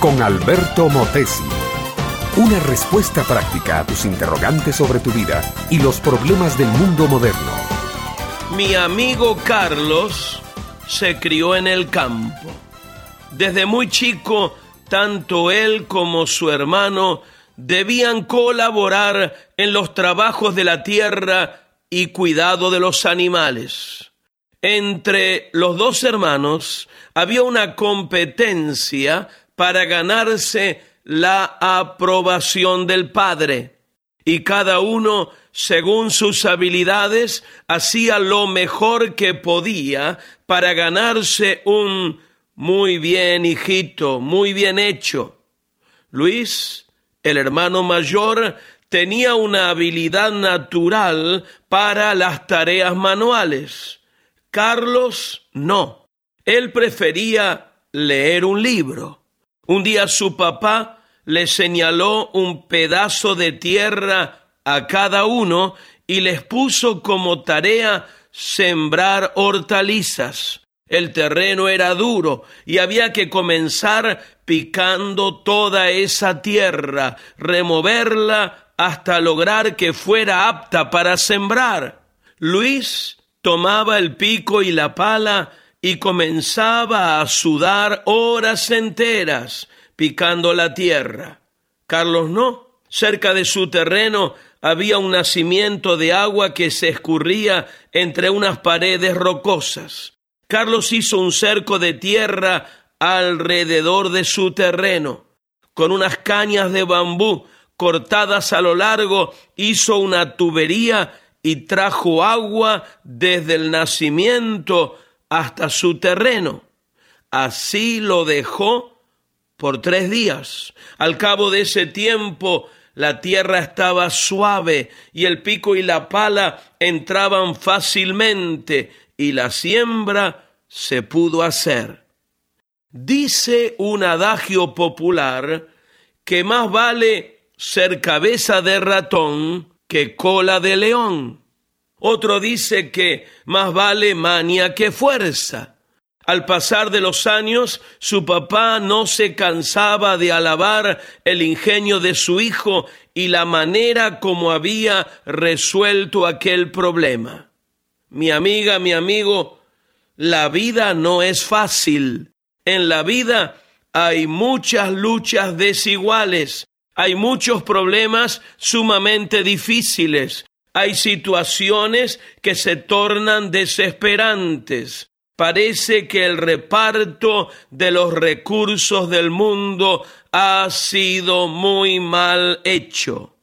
con Alberto Motesi. Una respuesta práctica a tus interrogantes sobre tu vida y los problemas del mundo moderno. Mi amigo Carlos se crió en el campo. Desde muy chico, tanto él como su hermano debían colaborar en los trabajos de la tierra y cuidado de los animales. Entre los dos hermanos había una competencia para ganarse la aprobación del padre y cada uno, según sus habilidades, hacía lo mejor que podía para ganarse un muy bien, hijito, muy bien hecho. Luis, el hermano mayor, tenía una habilidad natural para las tareas manuales. Carlos no. Él prefería leer un libro. Un día su papá le señaló un pedazo de tierra a cada uno y les puso como tarea sembrar hortalizas. El terreno era duro y había que comenzar picando toda esa tierra, removerla hasta lograr que fuera apta para sembrar. Luis tomaba el pico y la pala y comenzaba a sudar horas enteras picando la tierra. Carlos no. Cerca de su terreno había un nacimiento de agua que se escurría entre unas paredes rocosas. Carlos hizo un cerco de tierra alrededor de su terreno. Con unas cañas de bambú cortadas a lo largo, hizo una tubería y trajo agua desde el nacimiento hasta su terreno. Así lo dejó por tres días. Al cabo de ese tiempo, la tierra estaba suave y el pico y la pala entraban fácilmente y la siembra se pudo hacer. Dice un adagio popular que más vale ser cabeza de ratón que cola de león. Otro dice que más vale mania que fuerza. Al pasar de los años, su papá no se cansaba de alabar el ingenio de su hijo y la manera como había resuelto aquel problema. Mi amiga, mi amigo, la vida no es fácil. En la vida hay muchas luchas desiguales, hay muchos problemas sumamente difíciles, hay situaciones que se tornan desesperantes. Parece que el reparto de los recursos del mundo ha sido muy mal hecho.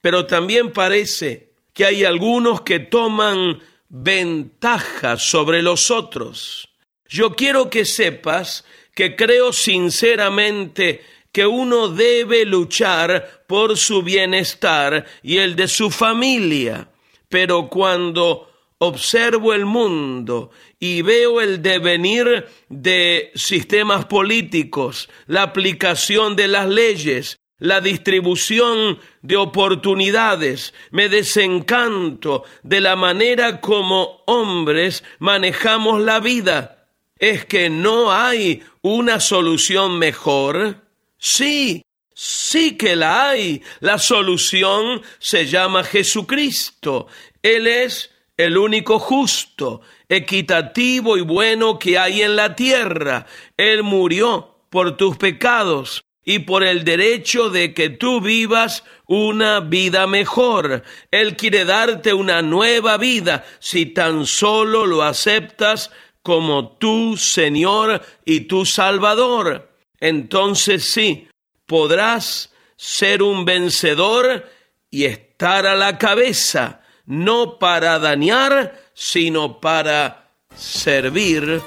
Pero también parece que hay algunos que toman ventaja sobre los otros. Yo quiero que sepas que creo sinceramente que uno debe luchar por su bienestar y el de su familia. Pero cuando observo el mundo y veo el devenir de sistemas políticos, la aplicación de las leyes, la distribución de oportunidades, me desencanto de la manera como hombres manejamos la vida. ¿Es que no hay una solución mejor? Sí, sí que la hay. La solución se llama Jesucristo. Él es el único justo, equitativo y bueno que hay en la tierra. Él murió por tus pecados y por el derecho de que tú vivas una vida mejor. Él quiere darte una nueva vida si tan solo lo aceptas como tu Señor y tu Salvador entonces sí, podrás ser un vencedor y estar a la cabeza, no para dañar, sino para servir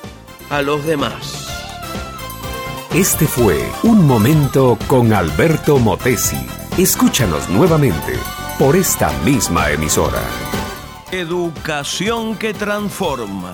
a los demás. Este fue Un Momento con Alberto Motesi. Escúchanos nuevamente por esta misma emisora. Educación que transforma.